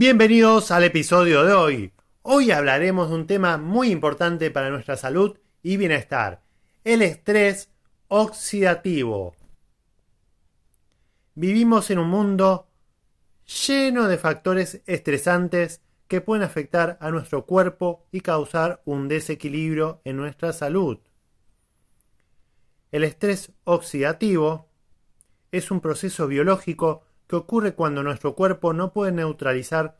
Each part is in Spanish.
Bienvenidos al episodio de hoy. Hoy hablaremos de un tema muy importante para nuestra salud y bienestar, el estrés oxidativo. Vivimos en un mundo lleno de factores estresantes que pueden afectar a nuestro cuerpo y causar un desequilibrio en nuestra salud. El estrés oxidativo es un proceso biológico que ocurre cuando nuestro cuerpo no puede neutralizar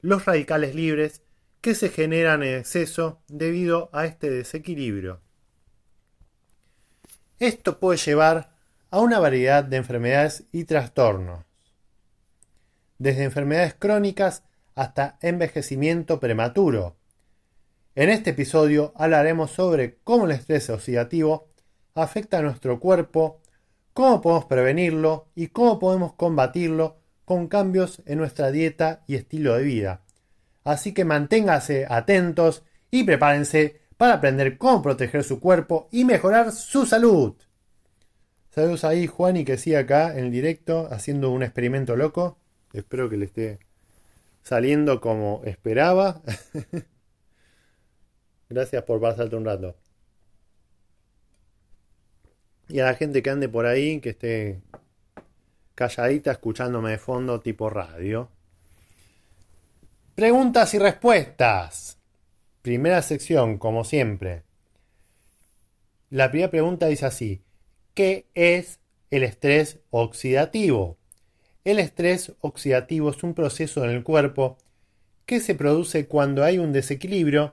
los radicales libres que se generan en exceso debido a este desequilibrio. Esto puede llevar a una variedad de enfermedades y trastornos, desde enfermedades crónicas hasta envejecimiento prematuro. En este episodio hablaremos sobre cómo el estrés oxidativo afecta a nuestro cuerpo cómo podemos prevenirlo y cómo podemos combatirlo con cambios en nuestra dieta y estilo de vida. Así que manténganse atentos y prepárense para aprender cómo proteger su cuerpo y mejorar su salud. Saludos ahí, Juan, y que siga acá en el directo haciendo un experimento loco. Espero que le esté saliendo como esperaba. Gracias por pasarte un rato y a la gente que ande por ahí, que esté calladita escuchándome de fondo tipo radio. Preguntas y respuestas. Primera sección, como siempre. La primera pregunta dice así. ¿Qué es el estrés oxidativo? El estrés oxidativo es un proceso en el cuerpo que se produce cuando hay un desequilibrio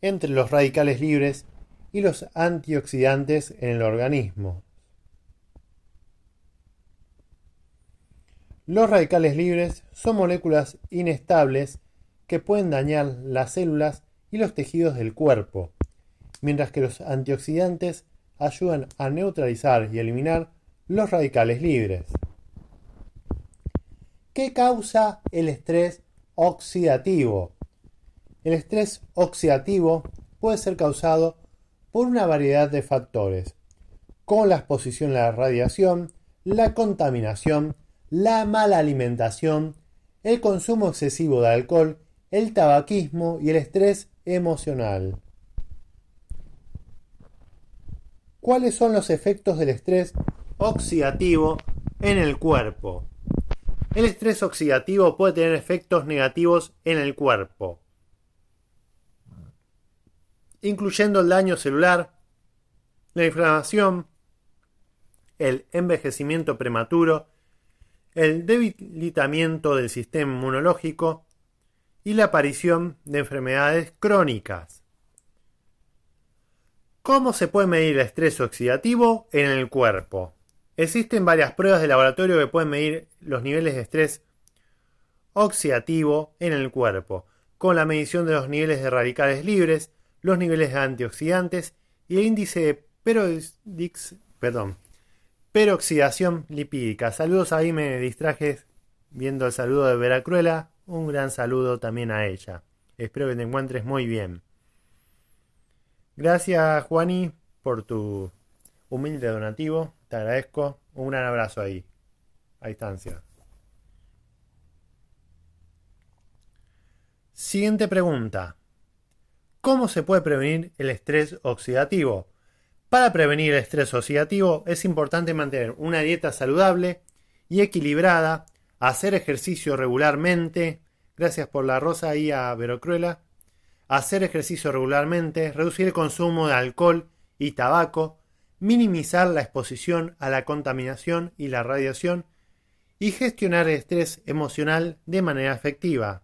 entre los radicales libres y los antioxidantes en el organismo. Los radicales libres son moléculas inestables que pueden dañar las células y los tejidos del cuerpo, mientras que los antioxidantes ayudan a neutralizar y eliminar los radicales libres. ¿Qué causa el estrés oxidativo? El estrés oxidativo puede ser causado por una variedad de factores, como la exposición a la radiación, la contaminación, la mala alimentación, el consumo excesivo de alcohol, el tabaquismo y el estrés emocional. ¿Cuáles son los efectos del estrés oxidativo en el cuerpo? El estrés oxidativo puede tener efectos negativos en el cuerpo incluyendo el daño celular, la inflamación, el envejecimiento prematuro, el debilitamiento del sistema inmunológico y la aparición de enfermedades crónicas. ¿Cómo se puede medir el estrés oxidativo en el cuerpo? Existen varias pruebas de laboratorio que pueden medir los niveles de estrés oxidativo en el cuerpo, con la medición de los niveles de radicales libres, los niveles de antioxidantes y el índice de perdón, peroxidación lipídica. Saludos ahí, me distraje viendo el saludo de Veracruela. Un gran saludo también a ella. Espero que te encuentres muy bien. Gracias, Juani, por tu humilde donativo. Te agradezco. Un gran abrazo ahí, a distancia. Siguiente pregunta. ¿Cómo se puede prevenir el estrés oxidativo? Para prevenir el estrés oxidativo es importante mantener una dieta saludable y equilibrada, hacer ejercicio regularmente, gracias por la rosa ahí a Verocruela, hacer ejercicio regularmente, reducir el consumo de alcohol y tabaco, minimizar la exposición a la contaminación y la radiación y gestionar el estrés emocional de manera efectiva.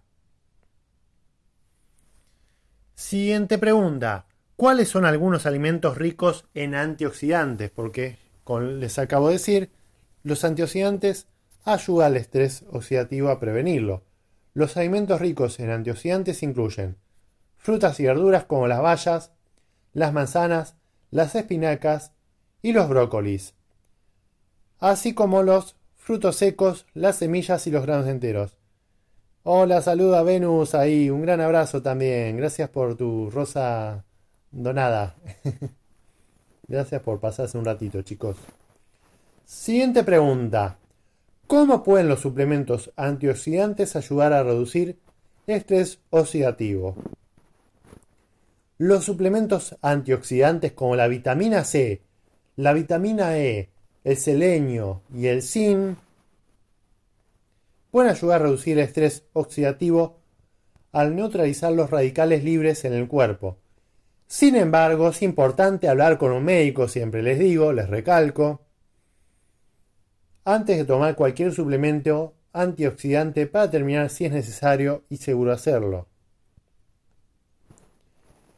Siguiente pregunta. ¿Cuáles son algunos alimentos ricos en antioxidantes? Porque, como les acabo de decir, los antioxidantes ayuda al estrés oxidativo a prevenirlo. Los alimentos ricos en antioxidantes incluyen frutas y verduras como las bayas, las manzanas, las espinacas y los brócolis, así como los frutos secos, las semillas y los granos enteros. Hola, saluda Venus ahí, un gran abrazo también. Gracias por tu rosa donada. Gracias por pasarse un ratito, chicos. Siguiente pregunta. ¿Cómo pueden los suplementos antioxidantes ayudar a reducir estrés oxidativo? Los suplementos antioxidantes como la vitamina C, la vitamina E, el selenio y el zinc pueden ayudar a reducir el estrés oxidativo al neutralizar los radicales libres en el cuerpo. Sin embargo, es importante hablar con un médico, siempre les digo, les recalco, antes de tomar cualquier suplemento antioxidante para determinar si es necesario y seguro hacerlo.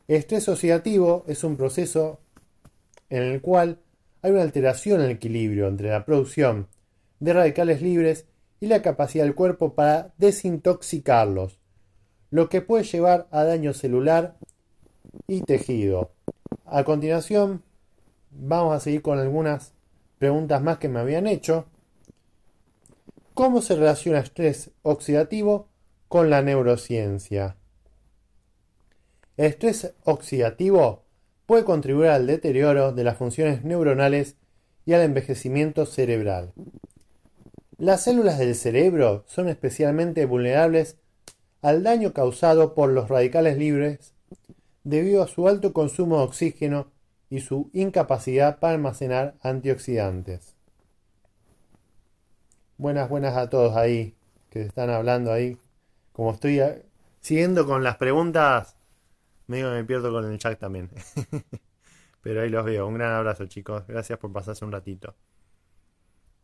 Estrés oxidativo es un proceso en el cual hay una alteración en el equilibrio entre la producción de radicales libres y la capacidad del cuerpo para desintoxicarlos, lo que puede llevar a daño celular y tejido. A continuación, vamos a seguir con algunas preguntas más que me habían hecho. ¿Cómo se relaciona estrés oxidativo con la neurociencia? El estrés oxidativo puede contribuir al deterioro de las funciones neuronales y al envejecimiento cerebral. Las células del cerebro son especialmente vulnerables al daño causado por los radicales libres debido a su alto consumo de oxígeno y su incapacidad para almacenar antioxidantes. Buenas, buenas a todos ahí que están hablando ahí. Como estoy eh, siguiendo con las preguntas, medio me pierdo con el chat también. Pero ahí los veo. Un gran abrazo, chicos. Gracias por pasarse un ratito.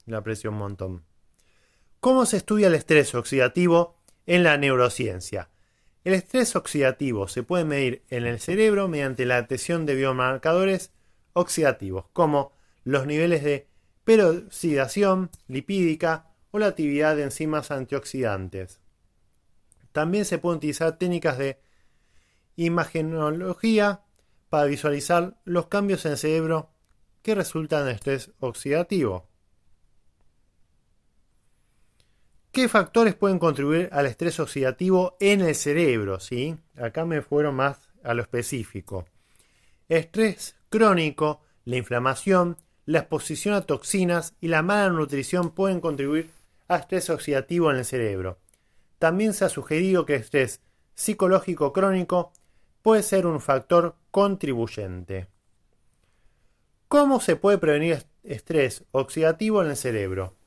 Lo aprecio un montón. ¿Cómo se estudia el estrés oxidativo en la neurociencia? El estrés oxidativo se puede medir en el cerebro mediante la detección de biomarcadores oxidativos, como los niveles de peroxidación lipídica o la actividad de enzimas antioxidantes. También se pueden utilizar técnicas de imagenología para visualizar los cambios en el cerebro que resultan de estrés oxidativo. ¿Qué factores pueden contribuir al estrés oxidativo en el cerebro? ¿Sí? Acá me fueron más a lo específico. Estrés crónico, la inflamación, la exposición a toxinas y la mala nutrición pueden contribuir a estrés oxidativo en el cerebro. También se ha sugerido que estrés psicológico crónico puede ser un factor contribuyente. ¿Cómo se puede prevenir estrés oxidativo en el cerebro?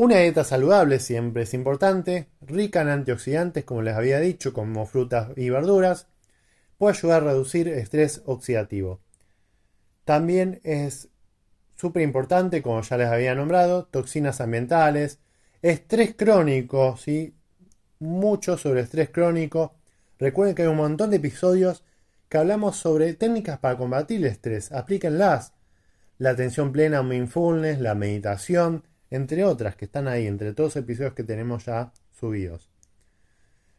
Una dieta saludable siempre es importante, rica en antioxidantes, como les había dicho, como frutas y verduras, puede ayudar a reducir estrés oxidativo. También es súper importante, como ya les había nombrado, toxinas ambientales, estrés crónico, ¿sí? mucho sobre estrés crónico. Recuerden que hay un montón de episodios que hablamos sobre técnicas para combatir el estrés. Aplíquenlas. La atención plena, mindfulness, la meditación, entre otras que están ahí, entre todos los episodios que tenemos ya subidos.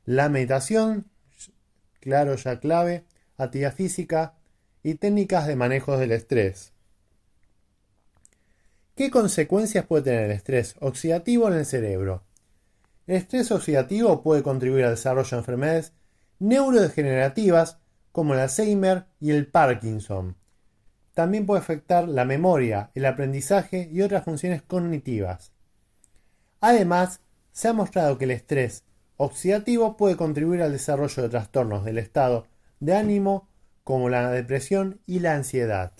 La meditación, claro, ya clave, actividad física y técnicas de manejo del estrés. ¿Qué consecuencias puede tener el estrés oxidativo en el cerebro? El estrés oxidativo puede contribuir al desarrollo de enfermedades neurodegenerativas como el Alzheimer y el Parkinson, también puede afectar la memoria, el aprendizaje y otras funciones cognitivas. Además, se ha mostrado que el estrés oxidativo puede contribuir al desarrollo de trastornos del estado de ánimo como la depresión y la ansiedad.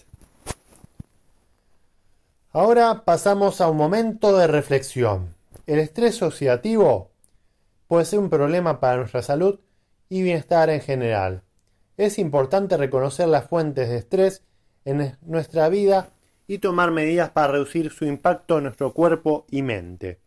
Ahora pasamos a un momento de reflexión. El estrés oxidativo puede ser un problema para nuestra salud y bienestar en general. Es importante reconocer las fuentes de estrés en nuestra vida y tomar medidas para reducir su impacto en nuestro cuerpo y mente.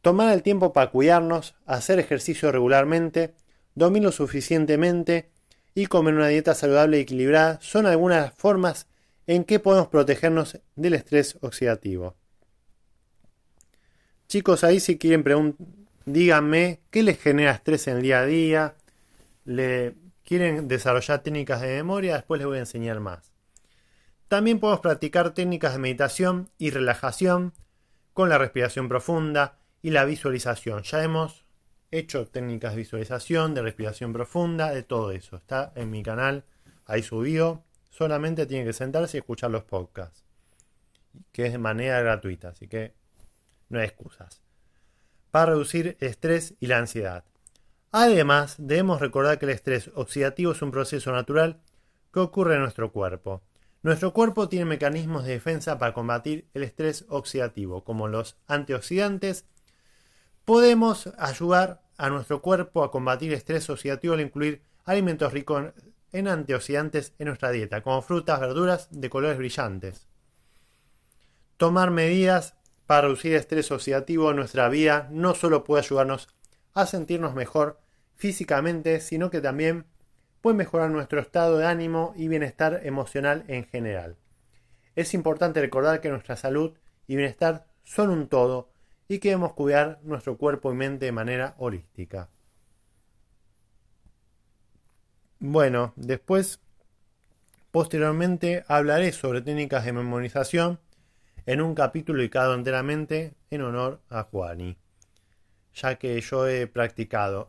Tomar el tiempo para cuidarnos, hacer ejercicio regularmente, dormir lo suficientemente y comer una dieta saludable y equilibrada son algunas formas en que podemos protegernos del estrés oxidativo. Chicos, ahí si quieren díganme qué les genera estrés en el día a día. ¿Le quieren desarrollar técnicas de memoria? Después les voy a enseñar más. También podemos practicar técnicas de meditación y relajación con la respiración profunda y la visualización. Ya hemos hecho técnicas de visualización, de respiración profunda, de todo eso. Está en mi canal, ahí subido. Solamente tienen que sentarse y escuchar los podcasts, que es de manera gratuita, así que no hay excusas. Para reducir el estrés y la ansiedad. Además, debemos recordar que el estrés oxidativo es un proceso natural que ocurre en nuestro cuerpo. Nuestro cuerpo tiene mecanismos de defensa para combatir el estrés oxidativo, como los antioxidantes. Podemos ayudar a nuestro cuerpo a combatir el estrés oxidativo al incluir alimentos ricos en antioxidantes en nuestra dieta, como frutas, verduras de colores brillantes. Tomar medidas para reducir el estrés oxidativo en nuestra vida no solo puede ayudarnos a sentirnos mejor físicamente, sino que también puede mejorar nuestro estado de ánimo y bienestar emocional en general. Es importante recordar que nuestra salud y bienestar son un todo y que debemos cuidar nuestro cuerpo y mente de manera holística. Bueno, después, posteriormente, hablaré sobre técnicas de memorización en un capítulo dedicado enteramente en honor a Juani, ya que yo he practicado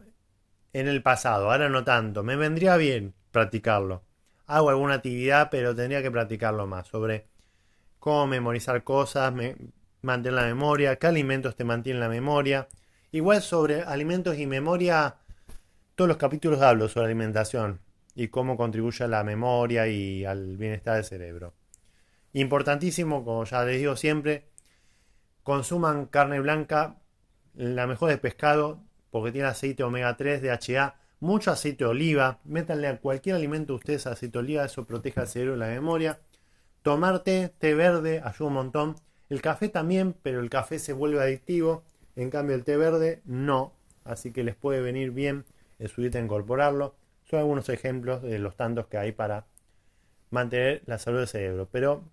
en el pasado, ahora no tanto, me vendría bien practicarlo. Hago alguna actividad, pero tendría que practicarlo más sobre cómo memorizar cosas, mantener la memoria, qué alimentos te mantienen la memoria. Igual sobre alimentos y memoria todos los capítulos hablo sobre alimentación y cómo contribuye a la memoria y al bienestar del cerebro. Importantísimo, como ya les digo siempre, consuman carne blanca, la mejor de pescado, porque tiene aceite omega 3, DHA, mucho aceite de oliva, métanle a cualquier alimento ustedes aceite de oliva, eso protege al cerebro y la memoria. Tomar té, té verde, ayuda un montón. El café también, pero el café se vuelve adictivo, en cambio el té verde no, así que les puede venir bien en su dieta incorporarlo. Son algunos ejemplos de los tantos que hay para mantener la salud del cerebro, pero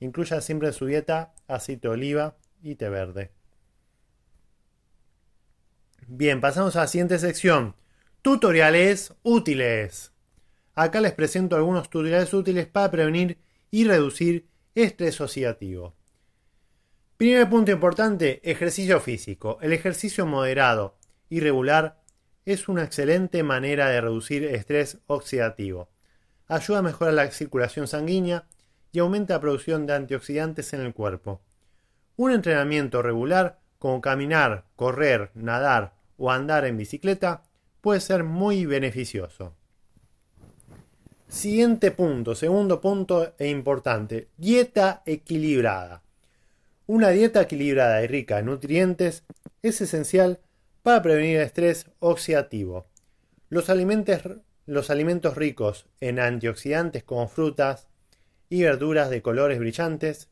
incluya siempre en su dieta aceite de oliva y té verde. Bien, pasamos a la siguiente sección. Tutoriales útiles. Acá les presento algunos tutoriales útiles para prevenir y reducir estrés oxidativo. Primer punto importante, ejercicio físico. El ejercicio moderado y regular es una excelente manera de reducir estrés oxidativo. Ayuda a mejorar la circulación sanguínea y aumenta la producción de antioxidantes en el cuerpo. Un entrenamiento regular, como caminar, correr, nadar o andar en bicicleta, puede ser muy beneficioso. Siguiente punto, segundo punto e importante, dieta equilibrada. Una dieta equilibrada y rica en nutrientes es esencial para prevenir el estrés oxidativo. Los alimentos, los alimentos ricos en antioxidantes como frutas y verduras de colores brillantes,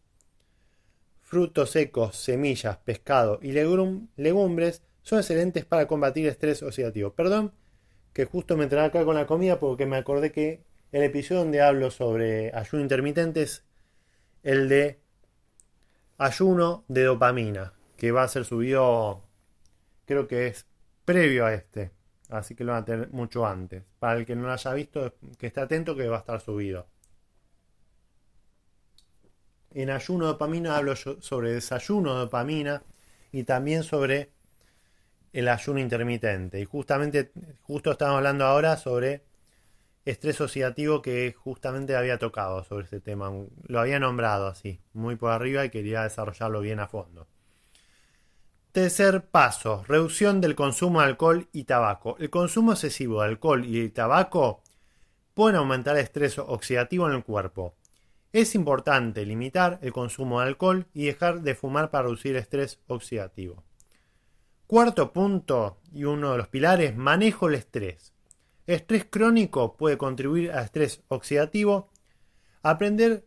frutos secos, semillas, pescado y legumbres son excelentes para combatir estrés oxidativo. Perdón que justo me entré acá con la comida porque me acordé que el episodio donde hablo sobre ayuno intermitente es el de ayuno de dopamina, que va a ser subido creo que es previo a este. Así que lo van a tener mucho antes. Para el que no lo haya visto, que esté atento que va a estar subido. En ayuno de dopamina hablo sobre desayuno de dopamina y también sobre el ayuno intermitente. Y justamente, justo estamos hablando ahora sobre estrés oxidativo que justamente había tocado sobre este tema. Lo había nombrado así, muy por arriba y quería desarrollarlo bien a fondo. Tercer paso, reducción del consumo de alcohol y tabaco. El consumo excesivo de alcohol y tabaco pueden aumentar el estrés oxidativo en el cuerpo. Es importante limitar el consumo de alcohol y dejar de fumar para reducir el estrés oxidativo. Cuarto punto y uno de los pilares, manejo el estrés. Estrés crónico puede contribuir al estrés oxidativo. Aprender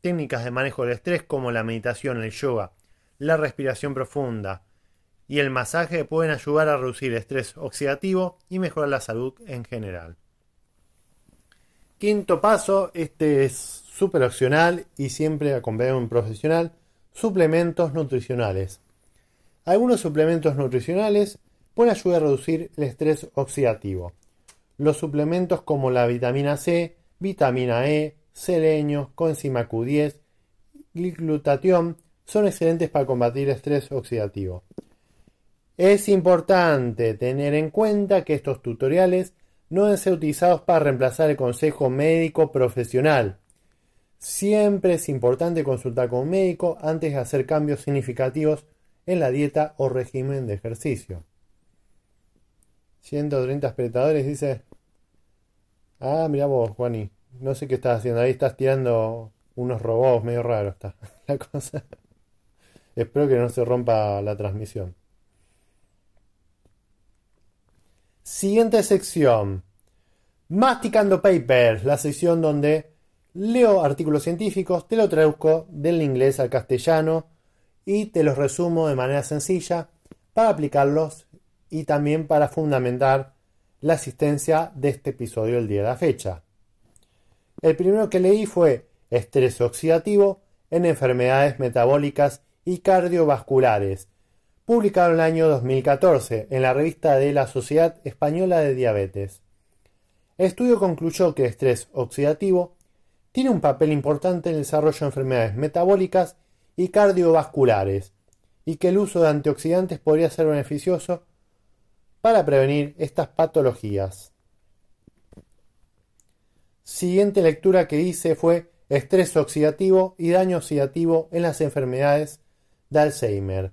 técnicas de manejo del estrés como la meditación, el yoga, la respiración profunda, y el masaje pueden ayudar a reducir el estrés oxidativo y mejorar la salud en general. Quinto paso, este es súper opcional y siempre acompañado de un profesional, suplementos nutricionales. Algunos suplementos nutricionales pueden ayudar a reducir el estrés oxidativo. Los suplementos como la vitamina C, vitamina E, selenio, coenzima Q10 y glutatión son excelentes para combatir el estrés oxidativo. Es importante tener en cuenta que estos tutoriales no deben ser utilizados para reemplazar el consejo médico profesional. Siempre es importante consultar con un médico antes de hacer cambios significativos en la dieta o régimen de ejercicio. 130 espectadores dice. Ah, mira vos, Juani. No sé qué estás haciendo. Ahí estás tirando unos robots medio raros. Está la cosa. Espero que no se rompa la transmisión. Siguiente sección. Masticando Papers, la sección donde leo artículos científicos, te lo traduzco del inglés al castellano y te los resumo de manera sencilla para aplicarlos y también para fundamentar la asistencia de este episodio el día de la fecha. El primero que leí fue Estrés oxidativo en enfermedades metabólicas y cardiovasculares, publicado en el año 2014 en la revista de la Sociedad Española de Diabetes. El estudio concluyó que el estrés oxidativo tiene un papel importante en el desarrollo de enfermedades metabólicas y cardiovasculares, y que el uso de antioxidantes podría ser beneficioso para prevenir estas patologías. Siguiente lectura que hice fue Estrés oxidativo y daño oxidativo en las enfermedades de Alzheimer,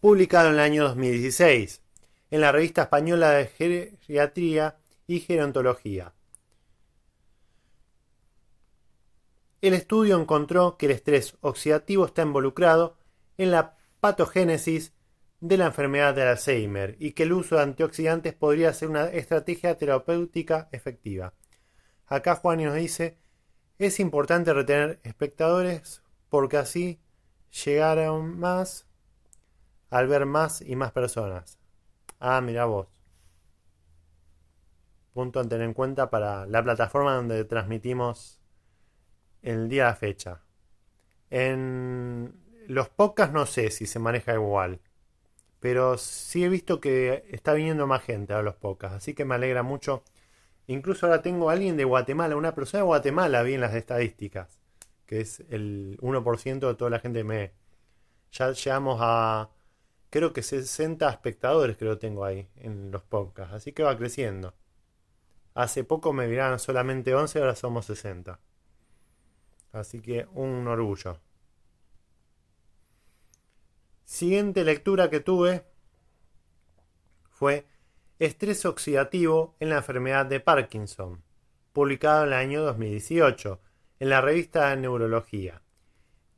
publicado en el año 2016 en la revista española de Geriatría y Gerontología. El estudio encontró que el estrés oxidativo está involucrado en la patogénesis de la enfermedad de Alzheimer y que el uso de antioxidantes podría ser una estrategia terapéutica efectiva. Acá Juan nos dice, es importante retener espectadores porque así llegaron más al ver más y más personas. Ah, mira vos. Punto a tener en cuenta para la plataforma donde transmitimos el día de fecha. En los podcasts no sé si se maneja igual. Pero sí he visto que está viniendo más gente a los podcasts. Así que me alegra mucho. Incluso ahora tengo a alguien de Guatemala, una persona de Guatemala, vi en las estadísticas. Que es el 1% de toda la gente me Ya llegamos a. Creo que 60 espectadores que tengo ahí en los podcasts. Así que va creciendo. Hace poco me miraron solamente 11, ahora somos 60. Así que un orgullo. Siguiente lectura que tuve fue Estrés oxidativo en la enfermedad de Parkinson, publicado en el año 2018 en la revista de Neurología.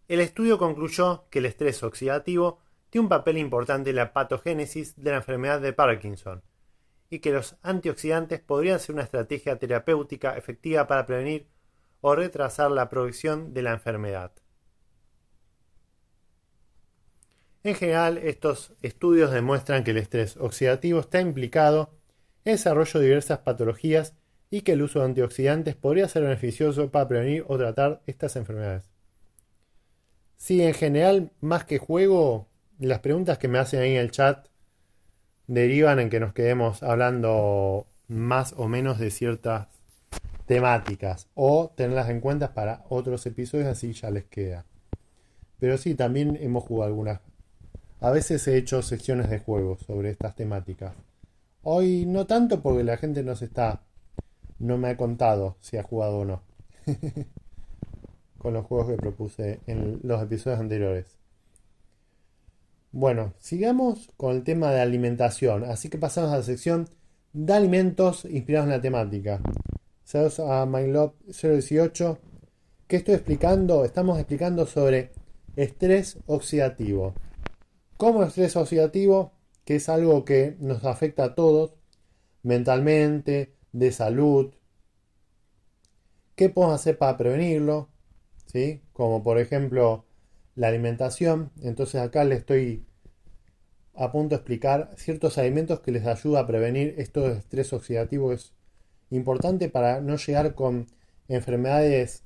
El estudio concluyó que el estrés oxidativo tiene un papel importante en la patogénesis de la enfermedad de Parkinson y que los antioxidantes podrían ser una estrategia terapéutica efectiva para prevenir o retrasar la progresión de la enfermedad. En general, estos estudios demuestran que el estrés oxidativo está implicado en el desarrollo de diversas patologías y que el uso de antioxidantes podría ser beneficioso para prevenir o tratar estas enfermedades. Sí, en general, más que juego, las preguntas que me hacen ahí en el chat derivan en que nos quedemos hablando más o menos de ciertas temáticas o tenerlas en cuenta para otros episodios así ya les queda. Pero sí, también hemos jugado algunas a veces he hecho secciones de juegos sobre estas temáticas. Hoy no tanto porque la gente no se está. No me ha contado si ha jugado o no. Con los juegos que propuse en los episodios anteriores. Bueno, sigamos con el tema de alimentación. Así que pasamos a la sección de alimentos inspirados en la temática. Saludos a MyLove018. ¿Qué estoy explicando? Estamos explicando sobre estrés oxidativo. Como estrés oxidativo, que es algo que nos afecta a todos, mentalmente, de salud. ¿Qué podemos hacer para prevenirlo? ¿Sí? Como por ejemplo la alimentación. Entonces acá le estoy a punto de explicar ciertos alimentos que les ayuda a prevenir esto de estrés oxidativo. Es importante para no llegar con enfermedades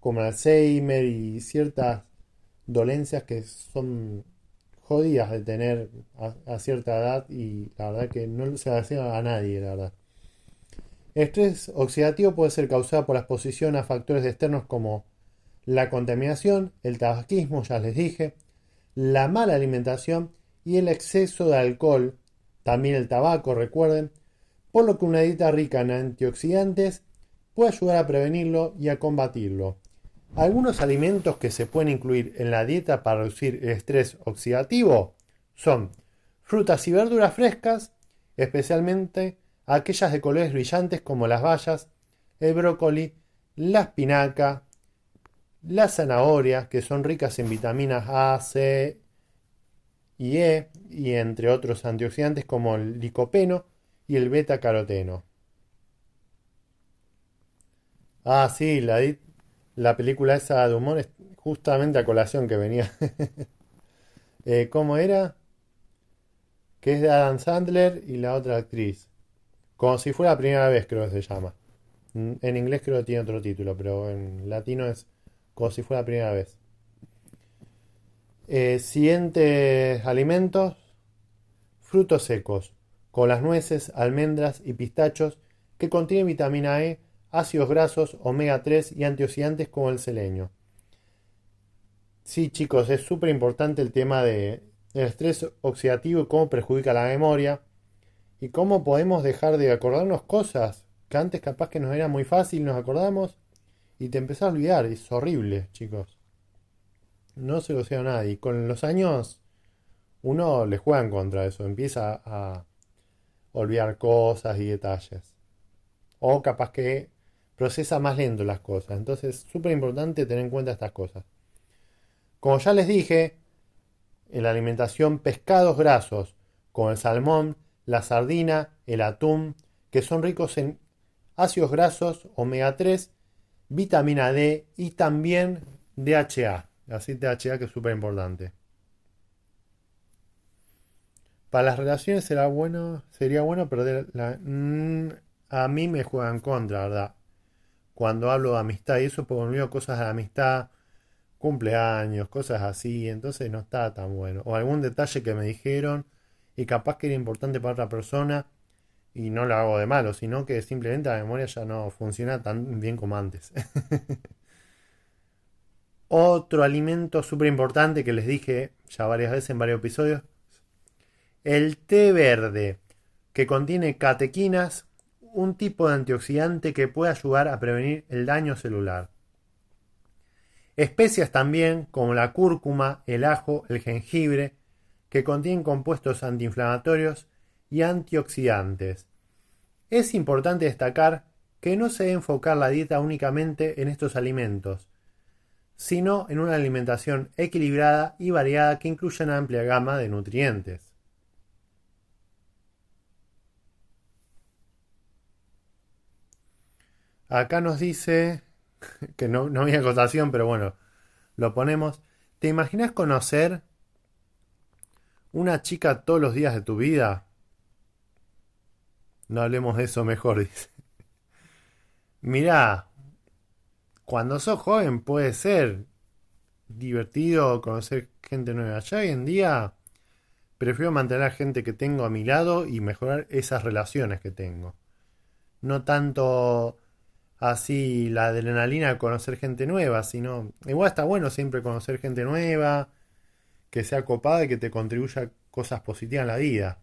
como Alzheimer y ciertas dolencias que son jodidas de tener a, cierta edad y la verdad que no se hacía a nadie, la verdad. Estrés oxidativo puede ser causado por la exposición a factores externos como la contaminación, el tabaquismo, ya les dije, la mala alimentación y el exceso de alcohol, también el tabaco, recuerden, por lo que una dieta rica en antioxidantes puede ayudar a prevenirlo y a combatirlo. Algunos alimentos que se pueden incluir en la dieta para reducir el estrés oxidativo son frutas y verduras frescas, especialmente aquellas de colores brillantes como las bayas, el brócoli, la espinaca, la zanahoria, que son ricas en vitaminas A, C y E, y entre otros antioxidantes como el licopeno y el beta-caroteno. Ah, sí, la, la película esa de humor es justamente a colación que venía. eh, ¿Cómo era? Que es de Adam Sandler y la otra actriz. Como si fuera la primera vez, creo que se llama. En inglés creo que tiene otro título, pero en latino es como si fuera la primera vez. Eh, siguientes alimentos: frutos secos, con las nueces, almendras y pistachos que contienen vitamina E ácidos grasos, omega 3 y antioxidantes como el selenio. Sí, chicos, es súper importante el tema de, del estrés oxidativo y cómo perjudica la memoria y cómo podemos dejar de acordarnos cosas que antes capaz que nos era muy fácil, nos acordamos y te empezás a olvidar. Es horrible, chicos. No se lo sea a nadie. Con los años uno le juega en contra de eso, empieza a olvidar cosas y detalles. O capaz que procesa más lento las cosas. Entonces es súper importante tener en cuenta estas cosas. Como ya les dije, en la alimentación pescados grasos, como el salmón, la sardina, el atún, que son ricos en ácidos grasos, omega 3, vitamina D y también DHA, aceite DHA que es súper importante. Para las relaciones será bueno, sería bueno perder la... Mm, a mí me juegan contra, ¿verdad? cuando hablo de amistad y eso, porque me cosas de amistad, cumpleaños, cosas así, entonces no está tan bueno. O algún detalle que me dijeron y capaz que era importante para otra persona y no lo hago de malo, sino que simplemente la memoria ya no funciona tan bien como antes. Otro alimento súper importante que les dije ya varias veces en varios episodios, el té verde, que contiene catequinas, un tipo de antioxidante que puede ayudar a prevenir el daño celular. Especias también como la cúrcuma, el ajo, el jengibre, que contienen compuestos antiinflamatorios y antioxidantes. Es importante destacar que no se debe enfocar la dieta únicamente en estos alimentos, sino en una alimentación equilibrada y variada que incluya una amplia gama de nutrientes. Acá nos dice que no, no había acotación, pero bueno, lo ponemos. ¿Te imaginas conocer una chica todos los días de tu vida? No hablemos de eso mejor, dice. Mirá, cuando sos joven puede ser divertido conocer gente nueva. Ya hoy en día prefiero mantener a gente que tengo a mi lado y mejorar esas relaciones que tengo. No tanto así la adrenalina de conocer gente nueva, sino igual está bueno siempre conocer gente nueva, que sea copada y que te contribuya cosas positivas en la vida.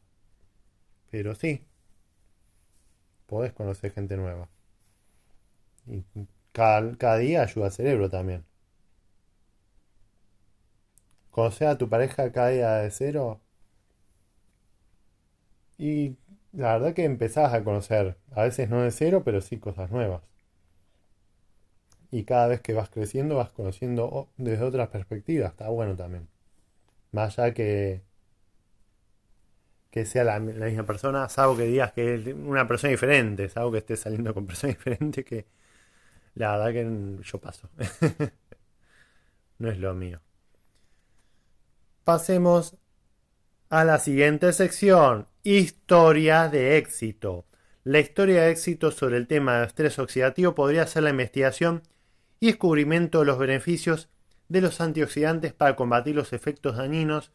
Pero sí, podés conocer gente nueva. Y cada, cada día ayuda al cerebro también. Conocer a tu pareja cada día de cero. Y la verdad que empezás a conocer, a veces no de cero, pero sí cosas nuevas y cada vez que vas creciendo vas conociendo desde otras perspectivas. Está bueno también. Más allá que, que sea la, misma persona, salvo que digas que es una persona diferente, salvo que estés saliendo con personas diferentes, que la verdad que yo paso. no es lo mío. Pasemos a la siguiente sección, historia de éxito. La historia de éxito sobre el tema de estrés oxidativo podría ser la investigación y descubrimiento de los beneficios de los antioxidantes para combatir los efectos dañinos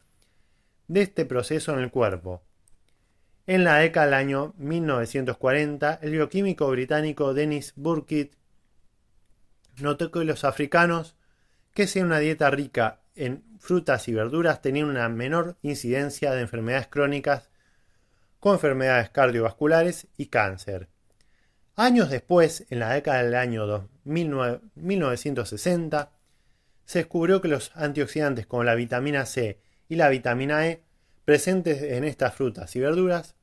de este proceso en el cuerpo. En la década del año 1940, el bioquímico británico Dennis Burkitt notó que los africanos que hacían una dieta rica en frutas y verduras tenían una menor incidencia de enfermedades crónicas con enfermedades cardiovasculares y cáncer. Años después, en la década del año 1960, se descubrió que los antioxidantes como la vitamina C y la vitamina E presentes en estas frutas y verduras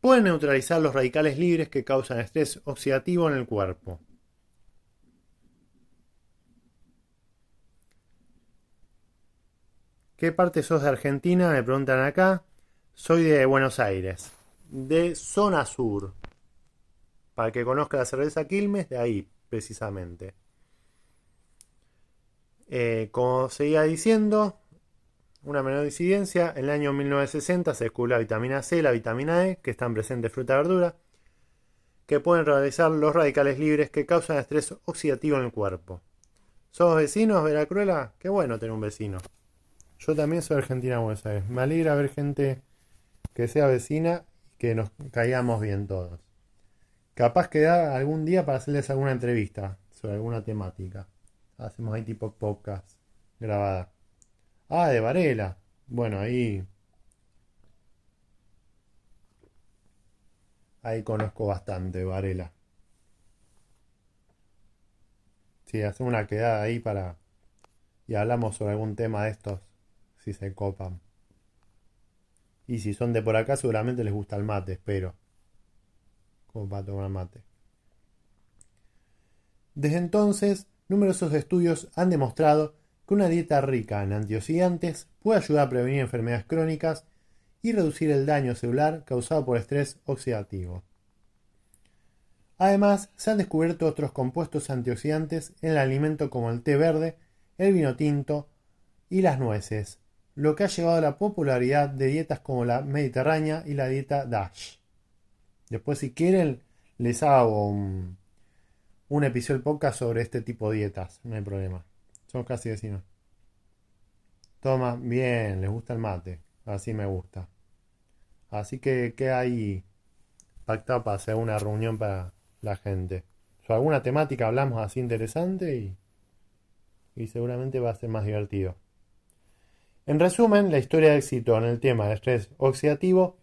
pueden neutralizar los radicales libres que causan estrés oxidativo en el cuerpo. ¿Qué parte sos de Argentina? Me preguntan acá. Soy de Buenos Aires, de zona sur. Para que conozca la cerveza Quilmes, de ahí, precisamente. Eh, como seguía diciendo, una menor incidencia, en el año 1960 se descubrió la vitamina C y la vitamina E, que están presentes en fruta y verdura, que pueden realizar los radicales libres que causan estrés oxidativo en el cuerpo. ¿Sos vecinos, Veracruela? Qué bueno tener un vecino. Yo también soy argentina, Buenos Aires. Me alegra ver gente que sea vecina y que nos caigamos bien todos. Capaz que da algún día para hacerles alguna entrevista sobre alguna temática. Hacemos ahí tipo podcast grabada. Ah, de Varela. Bueno, ahí. Ahí conozco bastante Varela. Sí, hacemos una quedada ahí para. Y hablamos sobre algún tema de estos. Si se copan. Y si son de por acá, seguramente les gusta el mate, espero. Mate. Desde entonces, numerosos estudios han demostrado que una dieta rica en antioxidantes puede ayudar a prevenir enfermedades crónicas y reducir el daño celular causado por estrés oxidativo. Además, se han descubierto otros compuestos antioxidantes en el alimento como el té verde, el vino tinto y las nueces, lo que ha llevado a la popularidad de dietas como la mediterránea y la dieta DASH. Después, si quieren, les hago un, episodio podcast sobre este tipo de dietas, no hay problema. Somos casi vecinos. Toma, bien, les gusta el mate, así me gusta. Así que, ¿qué hay pactado para hacer una reunión para la gente? Sobre alguna temática hablamos así interesante y, y seguramente va a ser más divertido. En resumen, la historia de éxito en el tema del estrés oxidativo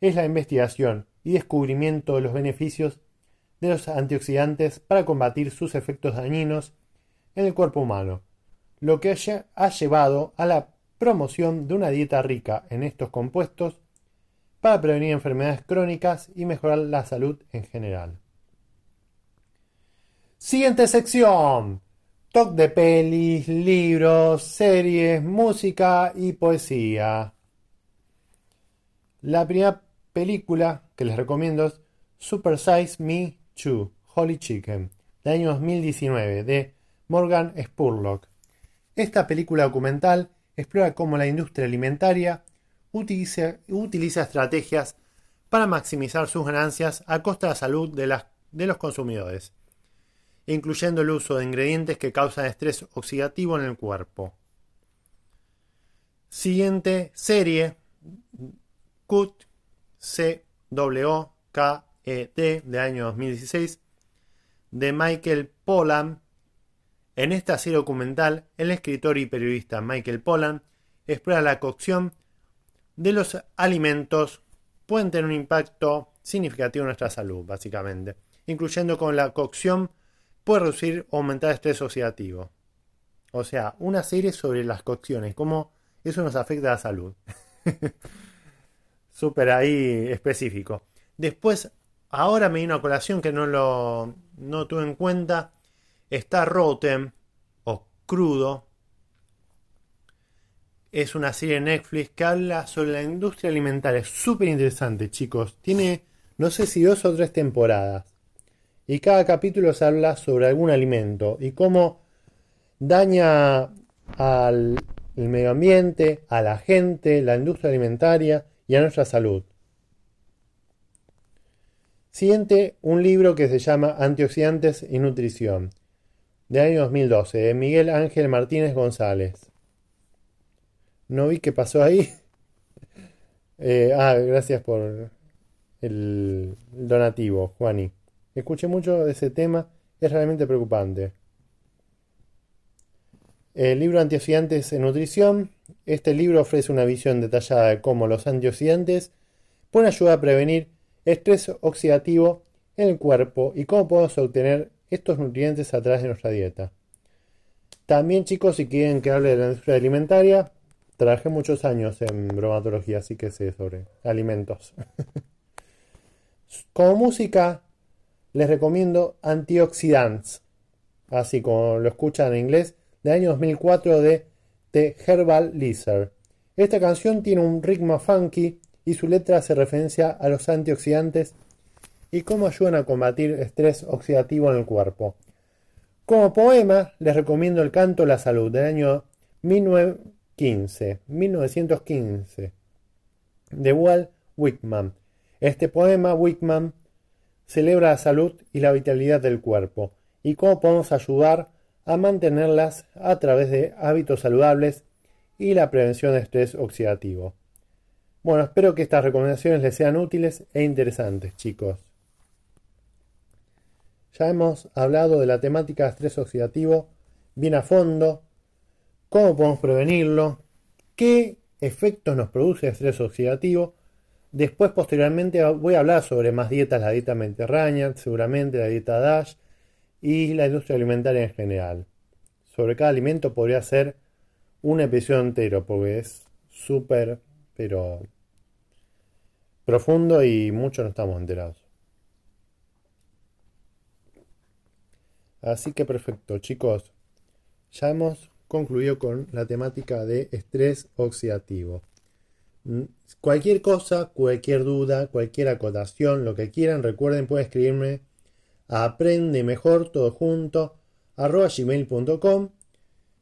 es la investigación y descubrimiento de los beneficios de los antioxidantes para combatir sus efectos dañinos en el cuerpo humano, lo que ha llevado a la promoción de una dieta rica en estos compuestos para prevenir enfermedades crónicas y mejorar la salud en general. Siguiente sección de pelis, libros, series, música y poesía. La primera película que les recomiendo es Super Size Me 2, Holy Chicken, del año 2019, de Morgan Spurlock. Esta película documental explora cómo la industria alimentaria utiliza, utiliza estrategias para maximizar sus ganancias a costa de la salud de, las, de los consumidores incluyendo el uso de ingredientes que causan estrés oxidativo en el cuerpo. Siguiente serie, CUT, C W K E T de año 2016 de Michael Pollan. En esta serie documental, el escritor y periodista Michael Pollan explora la cocción de los alimentos pueden tener un impacto significativo en nuestra salud, básicamente, incluyendo con la cocción puede reducir o aumentar el estrés oxidativo. O sea, una serie sobre las cocciones, cómo eso nos afecta a la salud. Súper ahí específico. Después, ahora me vino a colación que no lo no tuve en cuenta. Está Rotten o Crudo. Es una serie de Netflix que habla sobre la industria alimentaria. Es súper interesante, chicos. Tiene, no sé si dos o tres temporadas y cada capítulo se habla sobre algún alimento y cómo daña al medio ambiente, a la gente, la industria alimentaria y a nuestra salud. Siguiente, un libro que se llama Antioxidantes y Nutrición, de año 2012, de Miguel Ángel Martínez González. No vi qué pasó ahí. Eh, ah, gracias por el donativo, Juani. Escuché mucho de ese tema, es realmente preocupante. El libro Antioxidantes en Nutrición. Este libro ofrece una visión detallada de cómo los antioxidantes pueden ayudar a prevenir estrés oxidativo en el cuerpo y cómo podemos obtener estos nutrientes a través de nuestra dieta. También chicos, si quieren que hable de la industria alimentaria, trabajé muchos años en bromatología, así que sé sobre alimentos. como música, les recomiendo Antioxidants, así como lo escuchan en inglés, del año 2004 de The Herbal Lizard. Esta canción tiene un ritmo funky y su letra hace referencia a los antioxidantes y cómo ayudan a combatir estrés oxidativo en el cuerpo. Como poema les recomiendo el canto La Salud del año 1915, 1915 de Walt Whitman. Este poema Whitman celebra la salud y la vitalidad del cuerpo y cómo podemos ayudar a mantenerlas a través de hábitos saludables y la prevención de estrés oxidativo. Bueno, espero que estas recomendaciones les sean útiles e interesantes, chicos. Ya hemos hablado de la temática de estrés oxidativo bien a fondo, cómo podemos prevenirlo, qué efectos nos produce el estrés oxidativo. Después, posteriormente, voy a hablar sobre más dietas, la dieta mediterránea, seguramente la dieta DASH y la industria alimentaria en general. Sobre cada alimento podría ser un episodio entero, porque es súper, pero profundo y mucho no estamos enterados. Así que perfecto, chicos. Ya hemos concluido con la temática de estrés oxidativo. Mm, cualquier cosa, cualquier duda, cualquier acotación, lo que quieran, recuerden, pueden escribirme aprende mejor todo junto arroba gmail.com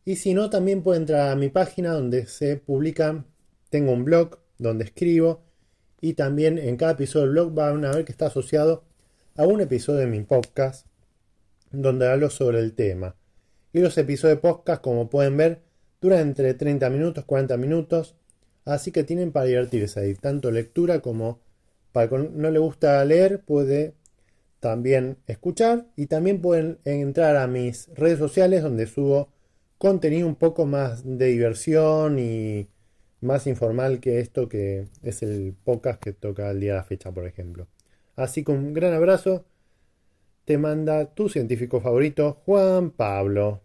y si no también pueden entrar a mi página donde se publican, tengo un blog donde escribo y también en cada episodio del blog van a ver que está asociado a un episodio de mi podcast donde hablo sobre el tema. Y los episodios de podcast, como pueden ver, duran entre 30 minutos, 40 minutos, así que tienen para divertirse ahí, tanto lectura como para que no le gusta leer, puede también escuchar y también pueden entrar a mis redes sociales donde subo contenido un poco más de diversión y más informal que esto que es el podcast que toca el día de la fecha, por ejemplo. Así que un gran abrazo te manda tu científico favorito, Juan Pablo.